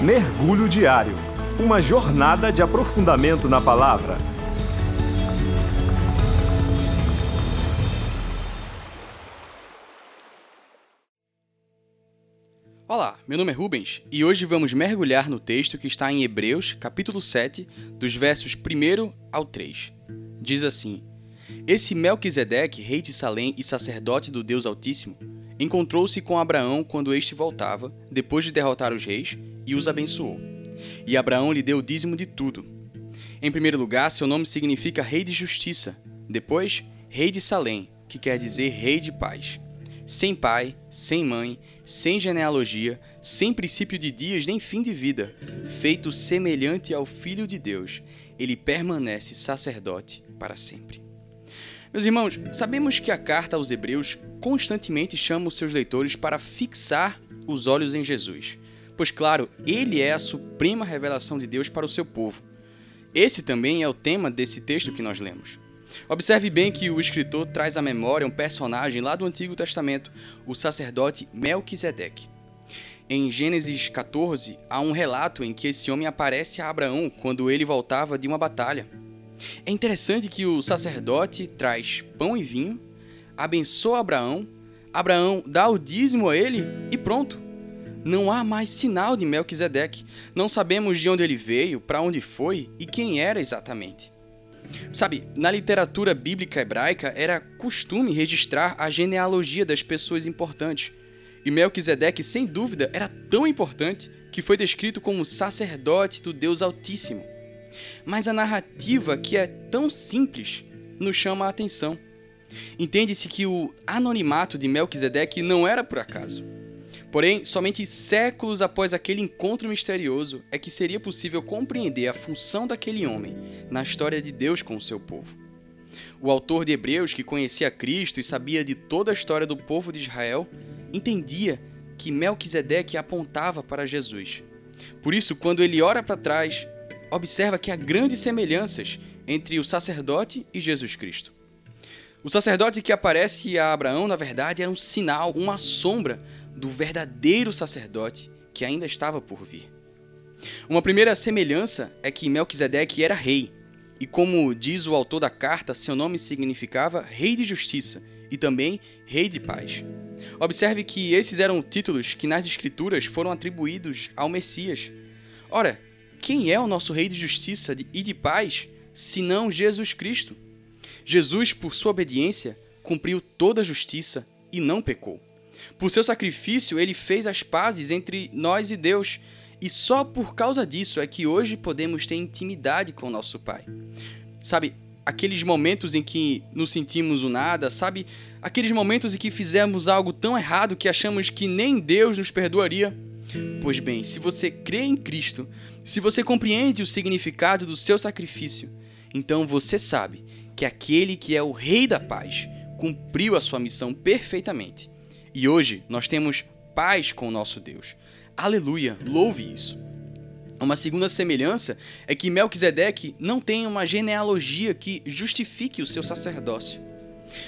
Mergulho Diário Uma jornada de aprofundamento na palavra. Olá, meu nome é Rubens e hoje vamos mergulhar no texto que está em Hebreus, capítulo 7, dos versos 1 ao 3. Diz assim: Esse Melquisedeque, rei de Salém e sacerdote do Deus Altíssimo, encontrou-se com Abraão quando este voltava, depois de derrotar os reis, e os abençoou. E Abraão lhe deu o dízimo de tudo. Em primeiro lugar, seu nome significa Rei de Justiça. Depois, Rei de Salém, que quer dizer Rei de Paz. Sem pai, sem mãe, sem genealogia, sem princípio de dias nem fim de vida, feito semelhante ao Filho de Deus, ele permanece sacerdote para sempre. Meus irmãos, sabemos que a carta aos Hebreus constantemente chama os seus leitores para fixar os olhos em Jesus pois, claro, ele é a suprema revelação de Deus para o seu povo. Esse também é o tema desse texto que nós lemos. Observe bem que o escritor traz à memória um personagem lá do Antigo Testamento, o sacerdote Melquisedeque. Em Gênesis 14, há um relato em que esse homem aparece a Abraão quando ele voltava de uma batalha. É interessante que o sacerdote traz pão e vinho, abençoa Abraão, Abraão dá o dízimo a ele e pronto não há mais sinal de Melquisedeque. Não sabemos de onde ele veio, para onde foi e quem era exatamente. Sabe, na literatura bíblica hebraica era costume registrar a genealogia das pessoas importantes. E Melquisedeque, sem dúvida, era tão importante que foi descrito como sacerdote do Deus Altíssimo. Mas a narrativa, que é tão simples, nos chama a atenção. Entende-se que o anonimato de Melquisedeque não era por acaso. Porém, somente séculos após aquele encontro misterioso é que seria possível compreender a função daquele homem na história de Deus com o seu povo. O autor de Hebreus, que conhecia Cristo e sabia de toda a história do povo de Israel, entendia que Melquisedeque apontava para Jesus. Por isso, quando ele olha para trás, observa que há grandes semelhanças entre o sacerdote e Jesus Cristo. O sacerdote que aparece a Abraão, na verdade, era um sinal, uma sombra do verdadeiro sacerdote que ainda estava por vir. Uma primeira semelhança é que Melquisedeque era rei, e como diz o autor da carta, seu nome significava Rei de Justiça e também Rei de Paz. Observe que esses eram títulos que nas Escrituras foram atribuídos ao Messias. Ora, quem é o nosso Rei de Justiça e de Paz, senão Jesus Cristo? Jesus, por sua obediência, cumpriu toda a justiça e não pecou. Por seu sacrifício, ele fez as pazes entre nós e Deus. E só por causa disso é que hoje podemos ter intimidade com nosso Pai. Sabe, aqueles momentos em que nos sentimos o nada, sabe? Aqueles momentos em que fizemos algo tão errado que achamos que nem Deus nos perdoaria. Pois bem, se você crê em Cristo, se você compreende o significado do seu sacrifício, então você sabe que aquele que é o Rei da Paz cumpriu a sua missão perfeitamente e hoje nós temos paz com o nosso Deus. Aleluia, louve isso. Uma segunda semelhança é que Melquisedeque não tem uma genealogia que justifique o seu sacerdócio.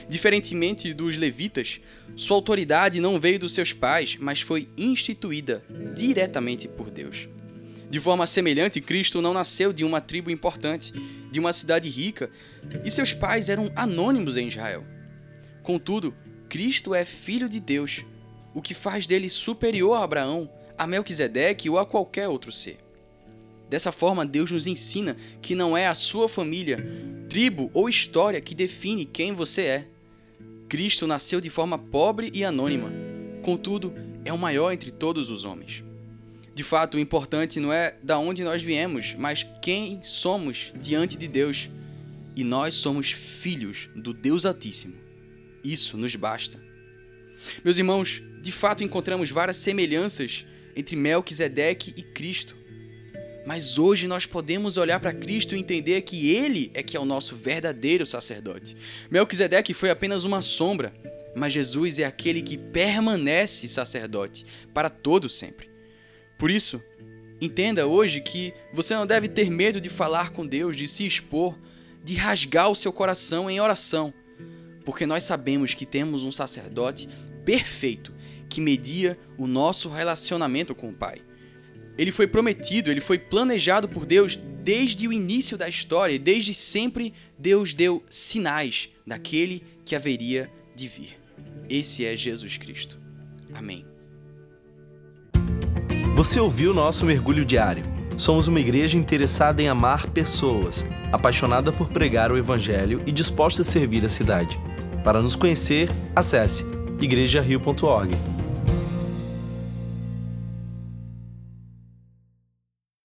Diferentemente dos levitas, sua autoridade não veio dos seus pais, mas foi instituída diretamente por Deus. De forma semelhante, Cristo não nasceu de uma tribo importante, de uma cidade rica, e seus pais eram anônimos em Israel. Contudo, Cristo é filho de Deus, o que faz dele superior a Abraão, a Melquisedeque ou a qualquer outro ser. Dessa forma, Deus nos ensina que não é a sua família, tribo ou história que define quem você é. Cristo nasceu de forma pobre e anônima, contudo, é o maior entre todos os homens. De fato, o importante não é da onde nós viemos, mas quem somos diante de Deus. E nós somos filhos do Deus Altíssimo isso nos basta. Meus irmãos, de fato encontramos várias semelhanças entre Melquisedeque e Cristo. Mas hoje nós podemos olhar para Cristo e entender que Ele é que é o nosso verdadeiro sacerdote. Melquisedeque foi apenas uma sombra, mas Jesus é aquele que permanece sacerdote para todo sempre. Por isso, entenda hoje que você não deve ter medo de falar com Deus, de se expor, de rasgar o seu coração em oração, porque nós sabemos que temos um sacerdote perfeito que media o nosso relacionamento com o Pai. Ele foi prometido, ele foi planejado por Deus desde o início da história, e desde sempre Deus deu sinais daquele que haveria de vir. Esse é Jesus Cristo. Amém. Você ouviu nosso mergulho diário? Somos uma igreja interessada em amar pessoas, apaixonada por pregar o evangelho e disposta a servir a cidade. Para nos conhecer, acesse igrejario.org.